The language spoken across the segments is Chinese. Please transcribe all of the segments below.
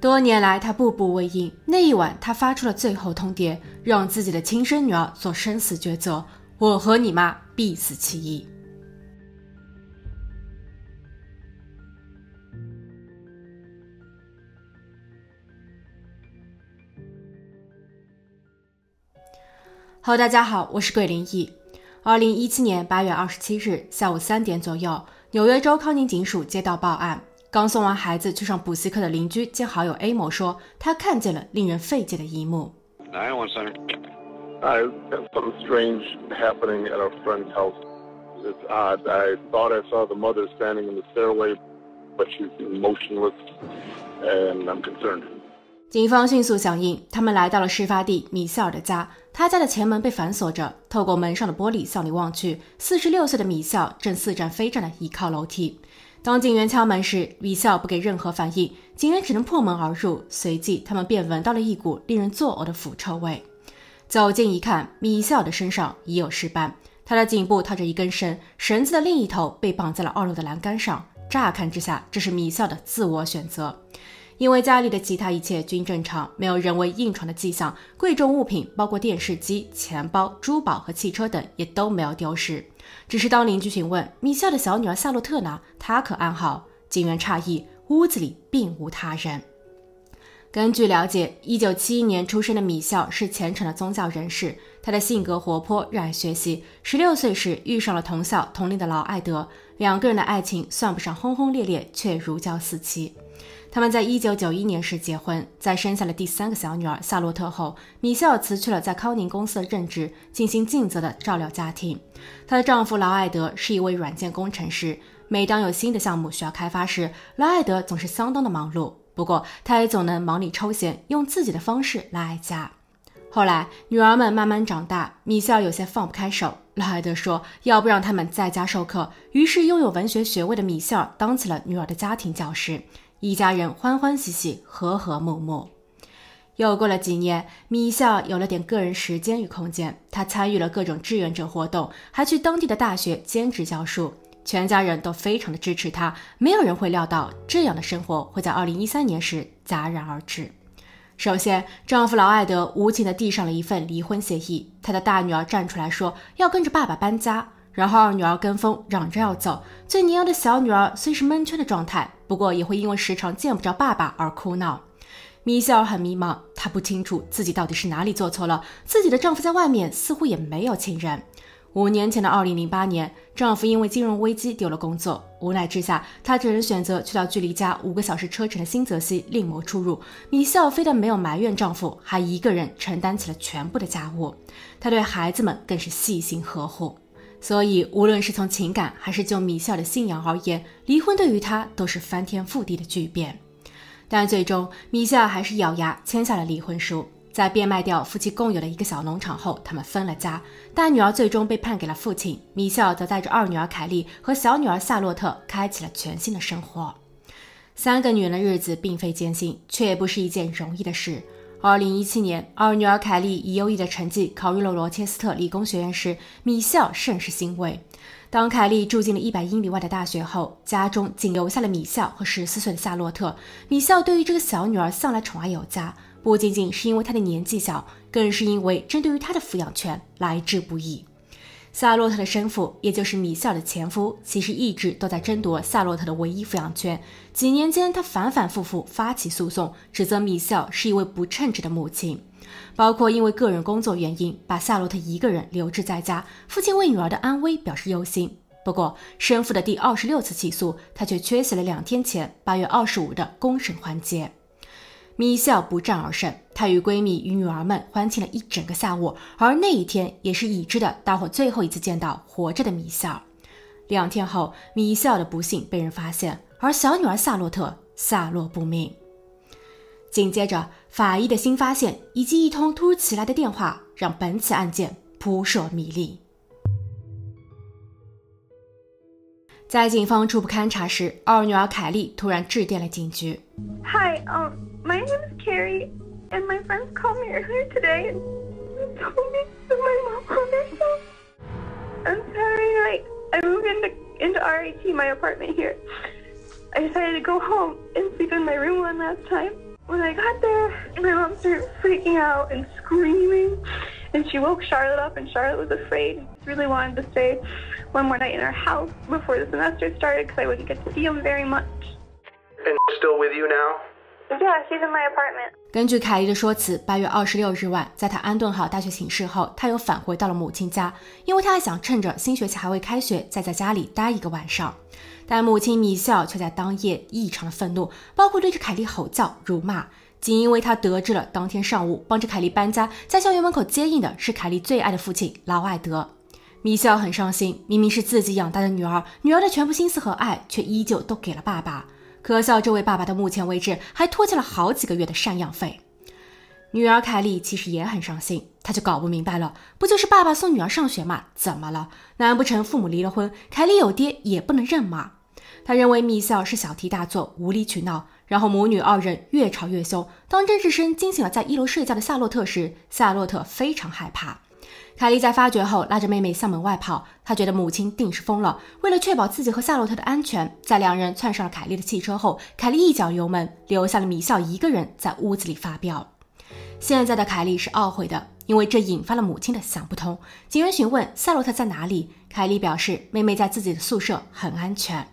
多年来，他步步为营。那一晚，他发出了最后通牒，让自己的亲生女儿做生死抉择：我和你妈必死其一。Hello，大家好，我是桂林义。二零一七年八月二十七日下午三点左右，纽约州康宁警署接到报案，刚送完孩子去上补习课的邻居兼好友 A 某说，他看见了令人费解的一幕。I have something strange happening at our friend's house. It's odd. I thought I saw the mother standing in the stairway, but she's motionless, and I'm concerned. 警方迅速响应，他们来到了事发地米歇尔的家。他家的前门被反锁着，透过门上的玻璃向里望去，四十六岁的米歇尔正似战非战地倚靠楼梯。当警员敲门时，米笑不给任何反应，警员只能破门而入。随即，他们便闻到了一股令人作呕的腐臭味。走近一看，米笑的身上已有尸斑，他的颈部套着一根绳，绳子的另一头被绑在了二楼的栏杆上。乍看之下，这是米笑的自我选择。因为家里的其他一切均正常，没有人为硬闯的迹象，贵重物品包括电视机、钱包、珠宝和汽车等也都没有丢失。只是当邻居询问米歇的小女儿夏洛特呢，她可安好？警员诧异，屋子里并无他人。根据了解，一九七一年出生的米歇是虔诚的宗教人士，他的性格活泼，热爱学习。十六岁时遇上了同校同龄的劳艾德，两个人的爱情算不上轰轰烈烈，却如胶似漆。他们在一九九一年时结婚，在生下了第三个小女儿夏洛特后，米歇尔辞去了在康宁公司的任职，尽心尽责的照料家庭。她的丈夫劳埃德是一位软件工程师，每当有新的项目需要开发时，劳埃德总是相当的忙碌。不过，他也总能忙里抽闲，用自己的方式来爱家。后来，女儿们慢慢长大，米歇尔有些放不开手。劳埃德说要不让他们在家授课，于是拥有文学学位的米歇尔当起了女儿的家庭教师。一家人欢欢喜喜，和和睦睦。又过了几年，米歇尔有了点个人时间与空间，他参与了各种志愿者活动，还去当地的大学兼职教书。全家人都非常的支持他。没有人会料到这样的生活会在2013年时戛然而止。首先，丈夫劳艾德无情地递上了一份离婚协议。他的大女儿站出来说要跟着爸爸搬家。然后二女儿跟风嚷着要走，最年幼的小女儿虽是蒙圈的状态，不过也会因为时常见不着爸爸而哭闹。米歇尔很迷茫，她不清楚自己到底是哪里做错了。自己的丈夫在外面似乎也没有亲人。五年前的二零零八年，丈夫因为金融危机丢了工作，无奈之下，她只能选择去到距离家五个小时车程的新泽西另谋出路。米歇尔非但没有埋怨丈夫，还一个人承担起了全部的家务。她对孩子们更是细心呵护。所以，无论是从情感还是就米歇尔的信仰而言，离婚对于他都是翻天覆地的巨变。但最终，米歇尔还是咬牙签下了离婚书。在变卖掉夫妻共有的一个小农场后，他们分了家。大女儿最终被判给了父亲，米歇尔则带着二女儿凯莉和小女儿夏洛特开启了全新的生活。三个女人的日子并非艰辛，却也不是一件容易的事。二零一七年，二女儿凯莉以优异的成绩考入了罗切斯特理工学院时，米校甚是欣慰。当凯莉住进了一百英里外的大学后，家中仅留下了米校和十四岁的夏洛特。米校对于这个小女儿向来宠爱有加，不仅仅是因为她的年纪小，更是因为针对于她的抚养权来之不易。夏洛特的生父，也就是米歇尔的前夫，其实一直都在争夺夏洛特的唯一抚养权。几年间，他反反复复发起诉讼，指责米歇尔是一位不称职的母亲，包括因为个人工作原因把夏洛特一个人留置在家，父亲为女儿的安危表示忧心。不过，生父的第二十六次起诉，他却缺席了两天前八月二十五的公审环节。米歇尔不战而胜，她与闺蜜与女儿们欢庆了一整个下午，而那一天也是已知的大伙最后一次见到活着的米歇尔。两天后，米歇尔的不幸被人发现，而小女儿夏洛特下落不明。紧接着，法医的新发现以及一通突如其来的电话，让本起案件扑朔迷离。在警方初步勘查时，二女儿凯莉突然致电了警局。Hi, um. My name is Carrie, and my friends called me earlier today and told me that my mom hung herself. I'm sorry, like, I moved into, into RIT, my apartment here. I decided to go home and sleep in my room one last time. When I got there, my mom started freaking out and screaming. And she woke Charlotte up, and Charlotte was afraid. She really wanted to stay One more night in our house before the semester started because I wouldn't get to see him very much. And still with you now? Yeah, she's in my apartment. 根据凯莉的说辞，八月二十六日晚，在她安顿好大学寝室后，她又返回到了母亲家，因为她还想趁着新学期还未开学，再在家里待一个晚上。但母亲米笑却在当夜异常的愤怒，包括对着凯莉吼叫、辱骂。仅因为他得知了当天上午帮着凯莉搬家，在校园门口接应的是凯莉最爱的父亲劳艾德。米笑很伤心，明明是自己养大的女儿，女儿的全部心思和爱却依旧都给了爸爸。可笑，这位爸爸到目前为止还拖欠了好几个月的赡养费。女儿凯莉其实也很伤心，她就搞不明白了，不就是爸爸送女儿上学吗？怎么了？难不成父母离了婚，凯莉有爹也不能认吗？她认为米笑是小题大做，无理取闹。然后母女二人越吵越凶。当甄志深惊醒了在一楼睡觉的夏洛特时，夏洛特非常害怕。凯莉在发觉后拉着妹妹向门外跑。她觉得母亲定是疯了。为了确保自己和夏洛特的安全，在两人窜上了凯莉的汽车后，凯莉一脚油门，留下了米笑一个人在屋子里发飙。现在的凯莉是懊悔的，因为这引发了母亲的想不通。警员询问夏洛特在哪里，凯莉表示妹妹在自己的宿舍，很安全。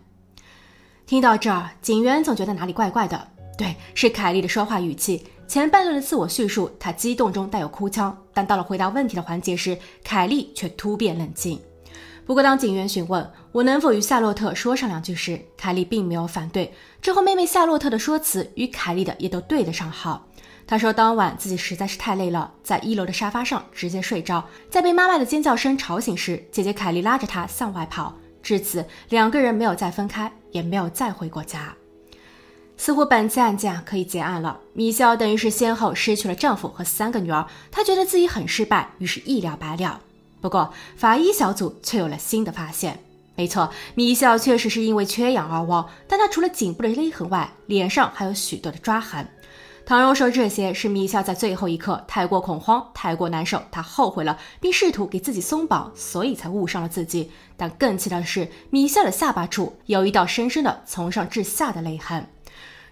听到这儿，警员总觉得哪里怪怪的。对，是凯莉的说话语气。前半段的自我叙述，她激动中带有哭腔，但到了回答问题的环节时，凯莉却突变冷静。不过，当警员询问我能否与夏洛特说上两句时，凯莉并没有反对。之后，妹妹夏洛特的说辞与凯莉的也都对得上号。她说，当晚自己实在是太累了，在一楼的沙发上直接睡着，在被妈妈的尖叫声吵醒时，姐姐凯莉拉着她向外跑。至此，两个人没有再分开，也没有再回过家。似乎本次案件可以结案了。米肖等于是先后失去了丈夫和三个女儿，她觉得自己很失败，于是一了百了。不过，法医小组却有了新的发现。没错，米肖确实是因为缺氧而亡，但她除了颈部的勒痕外，脸上还有许多的抓痕。倘若说这些是米笑在最后一刻太过恐慌、太过难受，她后悔了，并试图给自己松绑，所以才误伤了自己。但更气的是，米笑的下巴处有一道深深的从上至下的勒痕。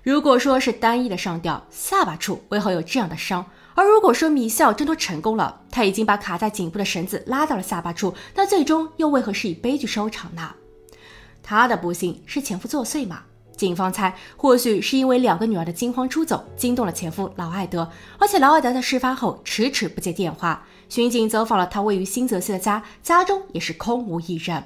如果说是单一的上吊，下巴处为何有这样的伤？而如果说米笑挣脱成功了，他已经把卡在颈部的绳子拉到了下巴处，那最终又为何是以悲剧收场呢？他的不幸是前夫作祟吗？警方猜，或许是因为两个女儿的惊慌出走惊动了前夫劳埃德，而且劳埃德在事发后迟迟不接电话。巡警走访了他位于新泽西的家，家中也是空无一人。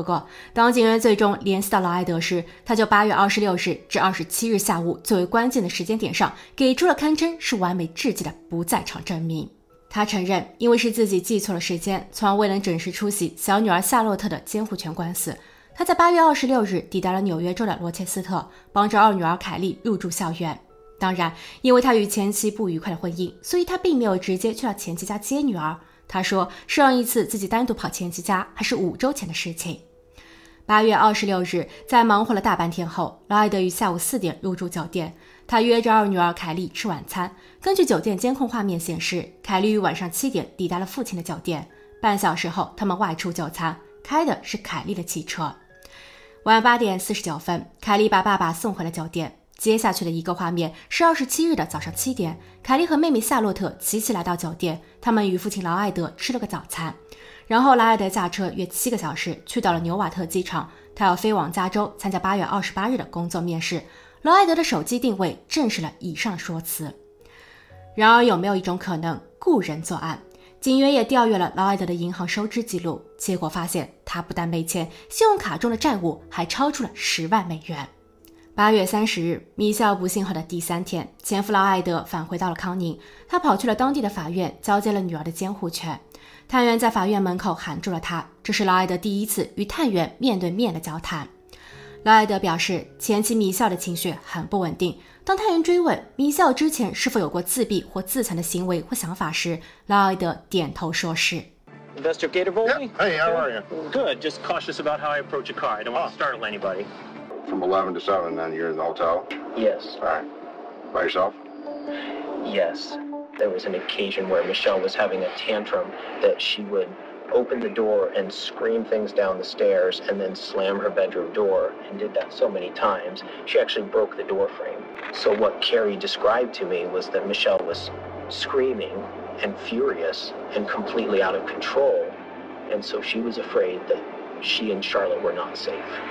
不过，当警员最终联系到劳埃德时，他就八月二十六日至二十七日下午最为关键的时间点上，给出了堪称是完美至极的不在场证明。他承认，因为是自己记错了时间，从而未能准时出席小女儿夏洛特的监护权官司。他在八月二十六日抵达了纽约州的罗切斯特，帮着二女儿凯莉入住校园。当然，因为他与前妻不愉快的婚姻，所以他并没有直接去到前妻家接女儿。他说，上一次自己单独跑前妻家还是五周前的事情。八月二十六日，在忙活了大半天后，劳埃德于下午四点入住酒店。他约着二女儿凯莉吃晚餐。根据酒店监控画面显示，凯莉于晚上七点抵达了父亲的酒店。半小时后，他们外出就餐，开的是凯莉的汽车。晚八点四十九分，凯莉把爸爸送回了酒店。接下去的一个画面是二十七日的早上七点，凯莉和妹妹夏洛特齐齐来到酒店，他们与父亲劳埃德吃了个早餐，然后劳埃德驾车约七个小时去到了纽瓦特机场，他要飞往加州参加八月二十八日的工作面试。劳埃德的手机定位证实了以上说辞。然而，有没有一种可能，雇人作案？警员也调阅了劳埃德的银行收支记录，结果发现他不但没钱，信用卡中的债务还超出了十万美元。八月三十日，米肖不幸后的第三天，前夫劳埃德返回到了康宁，他跑去了当地的法院，交接了女儿的监护权。探员在法院门口喊住了他，这是劳埃德第一次与探员面对面的交谈。劳埃德表示，前妻米笑的情绪很不稳定。当探员追问米笑之前是否有过自闭或自残的行为或想法时，劳埃德点头说是。Investigator Volney? Hey, how are you? Good. Just cautious about how I approach a car. I don't want to startle anybody. From 11 to 7, then you're in the hotel? Yes. All right. By yourself? Yes. There was an occasion where Michelle was having a tantrum that she would open the door and scream things down the stairs and then slam her bedroom door and did that so many times she actually broke the door frame. So what carrie described to me was that michelle was screaming and furious and completely out of control and so she was afraid that she and charlotte were not safe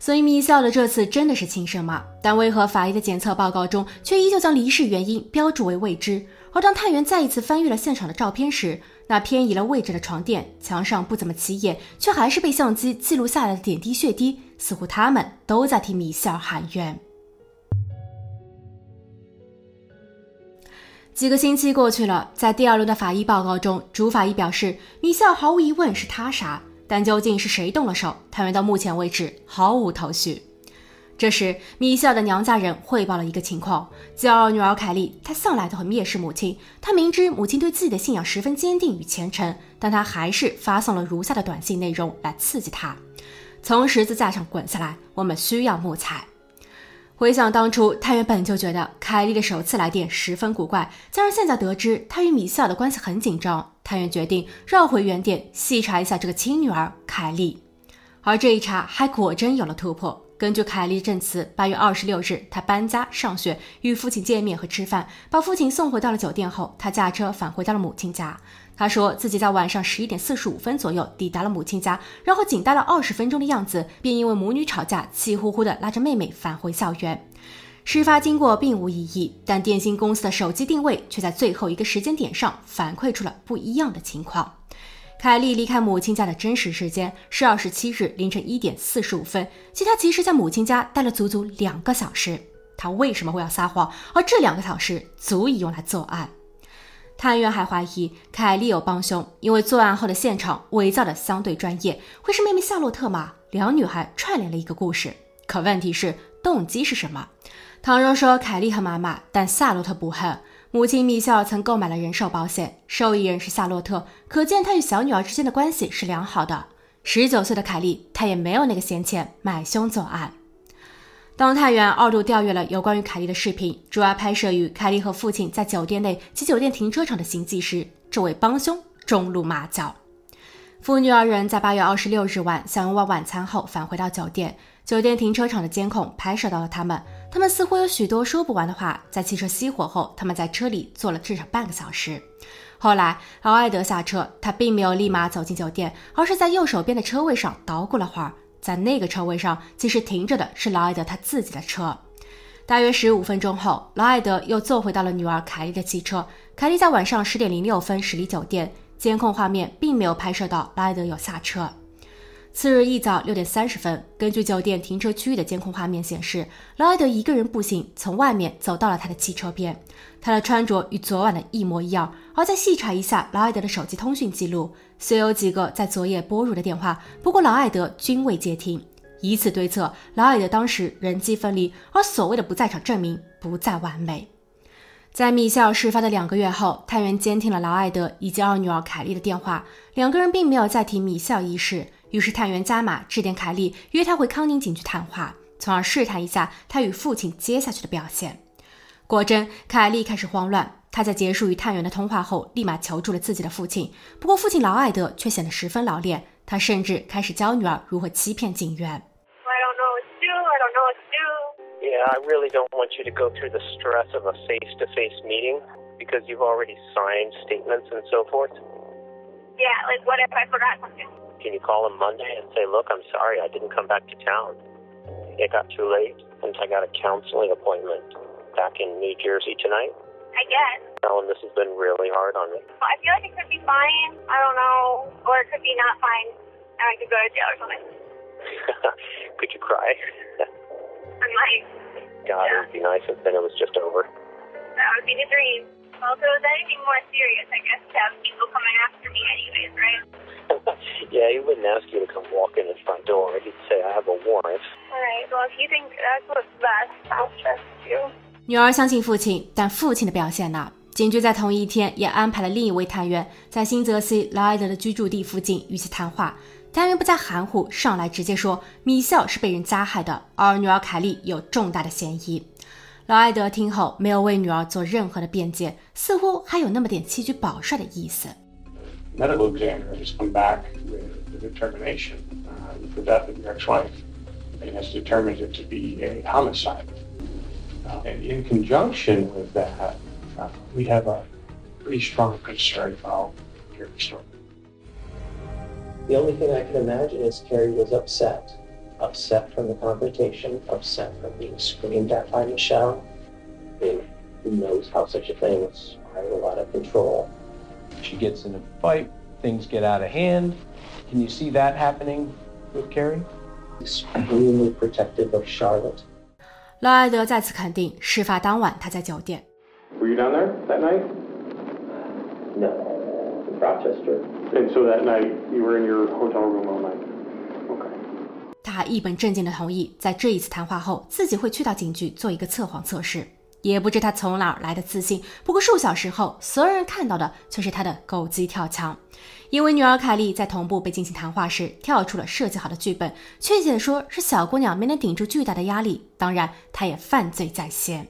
所以米笑的这次真的是轻生吗？但为何法医的检测报告中却依旧将离世原因标注为未知？而当探员再一次翻阅了现场的照片时，那偏移了位置的床垫、墙上不怎么起眼却还是被相机记录下来的点滴血滴，似乎他们都在替米笑喊冤。几个星期过去了，在第二轮的法医报告中，主法医表示米笑毫无疑问是他杀。但究竟是谁动了手？探员到目前为止毫无头绪。这时，米歇尔的娘家人汇报了一个情况：骄傲女儿凯莉，她向来都很蔑视母亲。她明知母亲对自己的信仰十分坚定与虔诚，但她还是发送了如下的短信内容来刺激她：从十字架上滚下来，我们需要木材。回想当初，探员本就觉得凯莉的首次来电十分古怪，加上现在得知她与米歇尔的关系很紧张，探员决定绕回原点细查一下这个亲女儿凯莉。而这一查还果真有了突破。根据凯莉证词，八月二十六日，她搬家、上学，与父亲见面和吃饭，把父亲送回到了酒店后，她驾车返回到了母亲家。他说自己在晚上十一点四十五分左右抵达了母亲家，然后仅待了二十分钟的样子，便因为母女吵架，气呼呼地拉着妹妹返回校园。事发经过并无异议，但电信公司的手机定位却在最后一个时间点上反馈出了不一样的情况。凯莉离开母亲家的真实时间是二十七日凌晨一点四十五分，即他其实在母亲家待了足足两个小时。她为什么会要撒谎？而这两个小时足以用来作案？探员还怀疑凯莉有帮凶，因为作案后的现场伪造的相对专业，会是妹妹夏洛特吗？两女孩串联了一个故事，可问题是动机是什么？倘若说凯莉和妈妈，但夏洛特不恨。母亲米歇尔曾购买了人寿保险，受益人是夏洛特，可见她与小女儿之间的关系是良好的。十九岁的凯莉，她也没有那个闲钱买凶作案。当探员二度调阅了有关于凯莉的视频，主要拍摄于凯莉和父亲在酒店内及酒店停车场的行迹时，这位帮凶中露马脚。父女二人在八月二十六日晚享用完晚餐后返回到酒店，酒店停车场的监控拍摄到了他们。他们似乎有许多说不完的话。在汽车熄火后，他们在车里坐了至少半个小时。后来，劳埃德下车，他并没有立马走进酒店，而是在右手边的车位上捣鼓了会儿。在那个车位上，其实停着的是劳埃德他自己的车。大约十五分钟后，劳埃德又坐回到了女儿凯莉的汽车。凯莉在晚上十点零六分驶离酒店，监控画面并没有拍摄到劳埃德有下车。次日一早六点三十分，根据酒店停车区域的监控画面显示，劳埃德一个人步行从外面走到了他的汽车边。他的穿着与昨晚的一模一样。而再细查一下劳埃德的手机通讯记录。虽有几个在昨夜拨入的电话，不过劳埃德均未接听。以此推测，劳埃德当时人机分离，而所谓的不在场证明不再完美。在米歇尔事发的两个月后，探员监听了劳埃德以及二女儿凯莉的电话，两个人并没有再提米歇尔一事。于是探员加码致电凯利，约他回康宁警局谈话，从而试探一下他与父亲接下去的表现。果真，凯利开始慌乱。他在结束与探员的通话后，立马求助了自己的父亲。不过，父亲劳埃德却显得十分老练，他甚至开始教女儿如何欺骗警员。I don't know what to do. I don't know what to do. Yeah, I really don't want you to go through the stress of a face to face meeting because you've already signed statements and so forth. Yeah, like what if I forgot something? Can you call him Monday and say, look, I'm sorry, I didn't come back to town. It got too late, and I got a counseling appointment back in New Jersey tonight. I guess. Ellen, this has been really hard on me. I feel like it could be fine. I don't know. Or it could be not fine. And I could go to jail or something. Could you cry? I'm like, God, it would be nice if then it was just over. that would be the dream. Well, if it was anything more serious, I guess to have people coming after me anyways, right? yeah, he wouldn't ask you to come walk in the front door. He'd say, I have a warrant. Alright, well if you think that's what's best, I'll trust you. 女儿相信父亲，但父亲的表现呢？警局在同一天也安排了另一位探员在新泽西劳埃德的居住地附近与其谈话。探员不再含糊，上来直接说米歇尔是被人加害的，而女儿凯莉有重大的嫌疑。劳埃德听后没有为女儿做任何的辩解，似乎还有那么点弃车保帅的意思。 medical examiner has come back with the determination uh, the death of your ex-wife and has determined it to be a homicide. Uh, and in conjunction with that, uh, we have a pretty strong concern about Carrie's story. The only thing I can imagine is Carrie was upset. Upset from the confrontation, upset from being screamed at by Michelle. I mean, who knows how such a thing is spiraled out of control. She gets in a fight, things get out of hand. Can you see that happening with Carrie? Extremely protective of Charlotte. 劳埃德再次肯定，事发当晚他在酒店。 Were you down there that night? No. Rochester. And so that night you were in your hotel room all night. 他一本正经地同意，在这一次谈话后，自己会去到警局做一个测谎测试。也不知他从哪儿来的自信。不过数小时后，所有人看到的却是他的狗急跳墙，因为女儿凯莉在同步被进行谈话时跳出了设计好的剧本，确切的说是小姑娘没能顶住巨大的压力。当然，她也犯罪在先。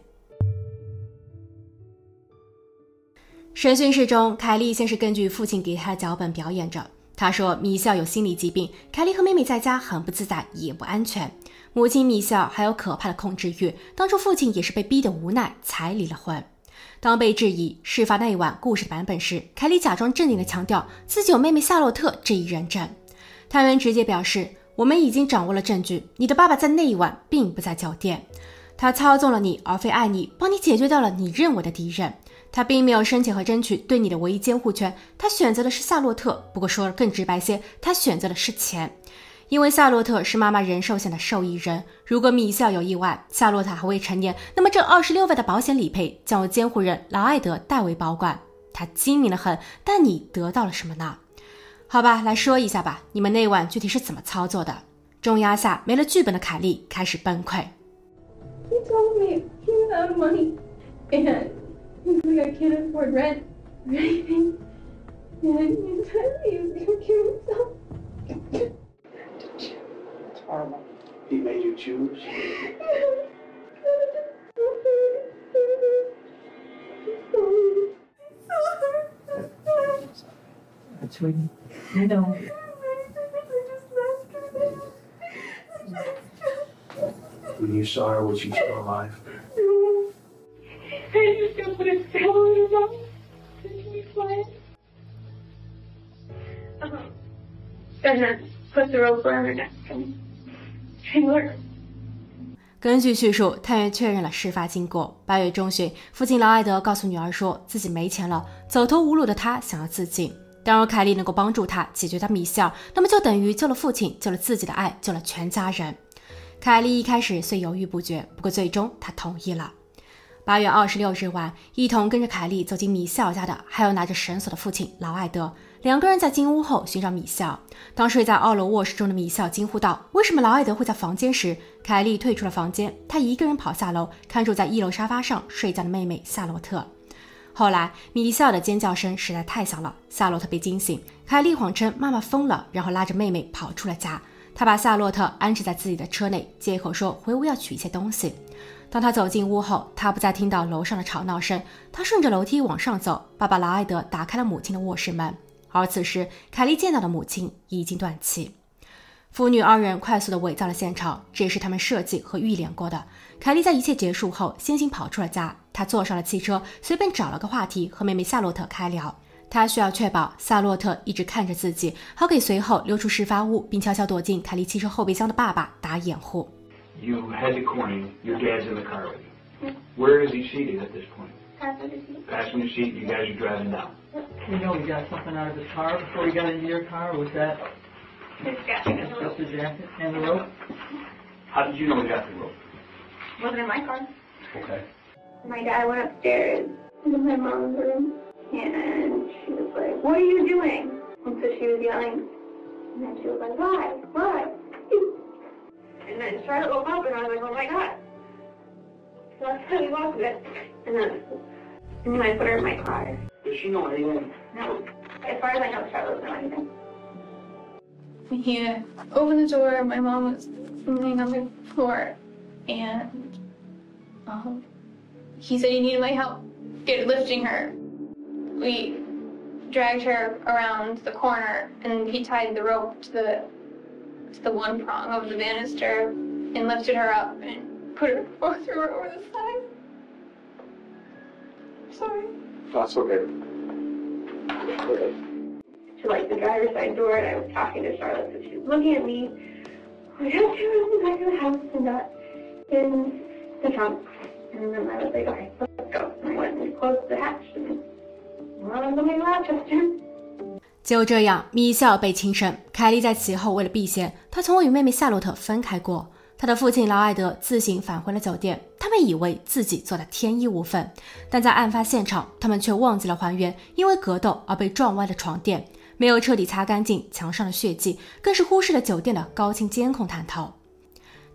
审讯室中，凯莉先是根据父亲给她的脚本表演着。他说米笑有心理疾病，凯莉和妹妹在家很不自在，也不安全。母亲米笑还有可怕的控制欲，当初父亲也是被逼得无奈才离了婚。当被质疑事发那一晚故事的版本时，凯莉假装镇定地强调自己有妹妹夏洛特这一人证。探员直接表示：“我们已经掌握了证据，你的爸爸在那一晚并不在酒店，他操纵了你而非爱你，帮你解决掉了你认为的敌人。他并没有申请和争取对你的唯一监护权，他选择的是夏洛特。不过说的更直白些，他选择的是钱。”因为夏洛特是妈妈人寿险的受益人，如果米笑有意外，夏洛特还未成年，那么这二十六万的保险理赔将由监护人劳埃德代为保管。他精明的很，但你得到了什么呢？好吧，来说一下吧，你们那晚具体是怎么操作的？重压下，没了剧本的凯莉开始崩溃。He told me he was out of money he's like I can't afford rent or anything. And he said he was gonna kill himself. It's horrible. He made you choose. Sweetie. I know. When you saw her, was she still alive? Hey，you can 根据叙述，探员确认了事发经过。八月中旬，父亲劳埃德告诉女儿说自己没钱了，走投无路的他想要自尽。当若凯莉能够帮助他解决他米笑，那么就等于救了父亲，救了自己的爱，救了全家人。凯莉一开始虽犹豫不决，不过最终她同意了。八月二十六日晚，一同跟着凯莉走进米笑家的，还有拿着绳索的父亲劳埃德。两个人在进屋后寻找米笑。当睡在二楼卧室中的米笑惊呼道：“为什么劳埃德会在房间？”时，凯莉退出了房间，她一个人跑下楼，看住在一楼沙发上睡觉的妹妹夏洛特。后来，米笑的尖叫声实在太响了，夏洛特被惊醒。凯莉谎称妈妈疯了，然后拉着妹妹跑出了家。她把夏洛特安置在自己的车内，借口说回屋要取一些东西。当他走进屋后，他不再听到楼上的吵闹声。他顺着楼梯往上走，爸爸劳埃德打开了母亲的卧室门。而此时，凯莉见到的母亲已经断气。父女二人快速地伪造了现场，这也是他们设计和预演过的。凯莉在一切结束后，先行跑出了家。她坐上了汽车，随便找了个话题和妹妹夏洛特开聊。她需要确保夏洛特一直看着自己，好给随后溜出事发屋并悄悄躲进凯莉汽车后备箱的爸爸打掩护。You head to Corning. Your dad's in the car with you. Where is he seated at this point? Passenger seat. Passenger seat. You guys are driving down. You know he got something out of his car before he got into your car. Was that His jacket and the just rope. the jacket and the rope? How did you know he got the rope? Wasn't in my car. Okay. My dad went upstairs into my mom's room and she was like, What are you doing? And so she was yelling. And then she was like, Why? Why? And then Charlotte woke up and I was like, Oh my god. So that's how we walked it. And then and then I put her in my car. Does she know anything? No. As far as I know, Charlotte doesn't know anything. He opened the door. My mom was laying on the floor, and um, he said he needed my help get lifting her. We dragged her around the corner and he tied the rope to the to the one prong of the banister and lifted her up and put her both through her over the side. Sorry. That's okay. To like the driver's side door and I was talking to Charlotte, so she was looking at me. We got to in the back of the house and got in the trunk. And then I was like, okay, let's go. And I went and closed the hatch and well, I'm going to Rochester. 就这样，米歇尔被轻生。凯莉在其后为了避嫌，她从未与妹妹夏洛特分开过。她的父亲劳埃德自行返回了酒店，他们以为自己做的天衣无缝，但在案发现场，他们却忘记了还原因为格斗而被撞歪的床垫，没有彻底擦干净墙上的血迹，更是忽视了酒店的高清监控探头。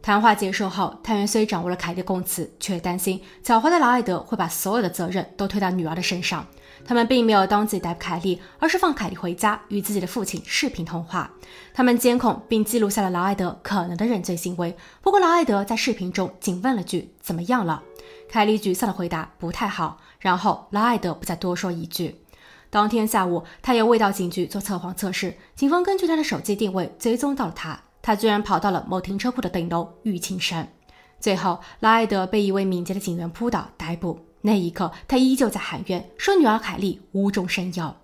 谈话结束后，探员虽掌握了凯莉供词，却担心狡猾的劳埃德会把所有的责任都推到女儿的身上。他们并没有当即逮捕凯莉，而是放凯莉回家与自己的父亲视频通话。他们监控并记录下了劳埃德可能的认罪行为。不过，劳埃德在视频中仅问了句“怎么样了”，凯莉沮丧的回答“不太好”，然后劳埃德不再多说一句。当天下午，他又未到警局做测谎测试，警方根据他的手机定位追踪到了他，他居然跑到了某停车库的顶楼欲轻生。最后，劳埃德被一位敏捷的警员扑倒逮捕。那一刻，他依旧在喊冤，说女儿凯莉无中生有。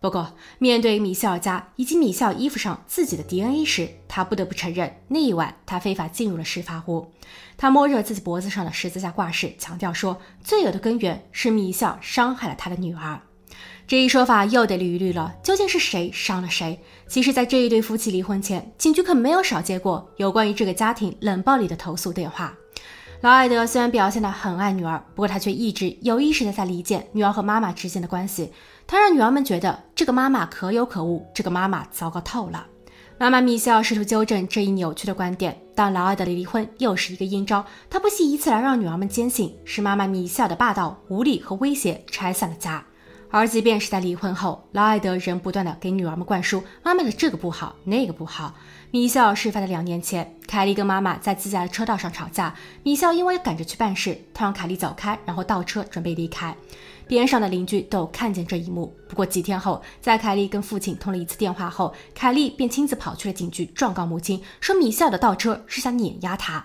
不过，面对米歇尔家以及米歇尔衣服上自己的 DNA 时，他不得不承认，那一晚他非法进入了事发屋。他摸着自己脖子上的十字架挂饰，强调说，罪恶的根源是米歇尔伤害了他的女儿。这一说法又得捋一捋了，究竟是谁伤了谁？其实，在这一对夫妻离婚前，警局可没有少接过有关于这个家庭冷暴力的投诉电话。劳埃德虽然表现得很爱女儿，不过他却一直有意识地在离间女儿和妈妈之间的关系。他让女儿们觉得这个妈妈可有可无，这个妈妈糟糕透了。妈妈米歇尔试图纠正这一扭曲的观点，但劳埃德的离婚又是一个阴招。他不惜以此来让女儿们坚信是妈妈米歇尔的霸道、无理和威胁拆散了家。而即便是在离婚后，劳埃德仍不断的给女儿们灌输妈妈的这个不好，那个不好。米歇尔事发的两年前，凯莉跟妈妈在自家的车道上吵架，米歇尔因为赶着去办事，他让凯莉走开，然后倒车准备离开。边上的邻居都看见这一幕。不过几天后，在凯莉跟父亲通了一次电话后，凯莉便亲自跑去了警局状告母亲，说米歇尔的倒车是想碾压她。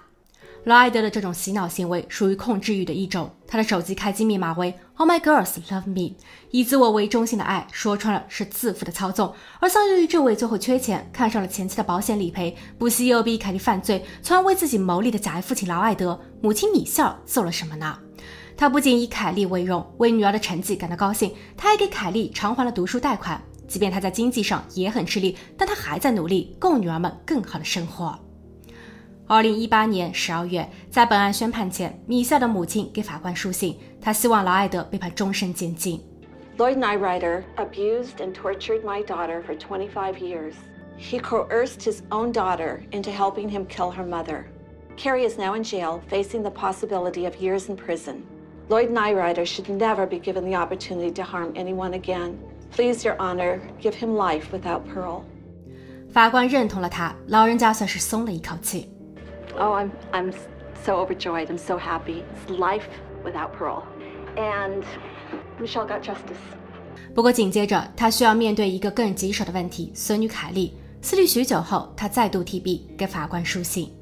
劳埃德的这种洗脑行为属于控制欲的一种。他的手机开机密码为 “All my girls love me”，以自我为中心的爱，说穿了是自负的操纵。而相对于这位最后缺钱，看上了前妻的保险理赔，不惜诱逼凯莉犯罪，从而为自己谋利的假爱父亲劳埃德，母亲米歇尔做了什么呢？他不仅以凯莉为荣，为女儿的成绩感到高兴，他还给凯莉偿还了读书贷款。即便他在经济上也很吃力，但他还在努力供女儿们更好的生活。二零一八年十二月，在本案宣判前，米歇尔的母亲给法官书信，她希望劳埃德被判终身监禁。Lloyd Nyrider abused and tortured my daughter for 25 years. He coerced his own daughter into helping him kill her mother. Carrie is now in jail, facing the possibility of years in prison. Lloyd Nyrider should never be given the opportunity to harm anyone again. Please, Your Honor, give him life without parole. 法官认同了他，老人家算是松了一口气。 Oh, I'm, I'm so overjoyed. I'm so happy. It's life without parole. And Michelle got justice. 不过紧接着，他需要面对一个更棘手的问题：孙女凯莉。思虑许久后，他再度提笔给法官书信。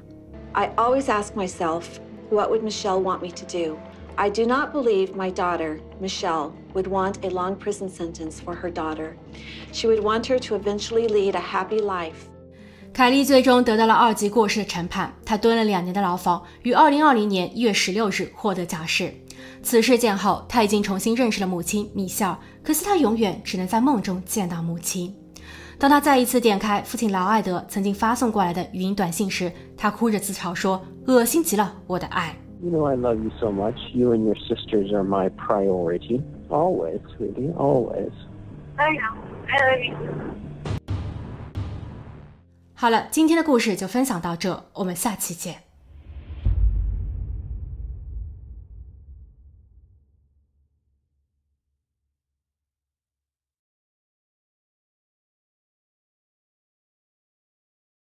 I always ask myself, what would Michelle want me to do? I do not believe my daughter, Michelle, would want a long prison sentence for her daughter. She would want her to eventually lead a happy life. 凯莉最终得到了二级过失的审判，她蹲了两年的牢房，于二零二零年一月十六日获得假释。此事件后，他已经重新认识了母亲米歇尔，可惜他永远只能在梦中见到母亲。当他再一次点开父亲劳埃德曾经发送过来的语音短信时，他哭着自嘲说：“恶心极了，我的爱。” You know I love you so much. You and your sisters are my priority. Always, sweetie, always. I know. I love you. 好了，今天的故事就分享到这，我们下期见。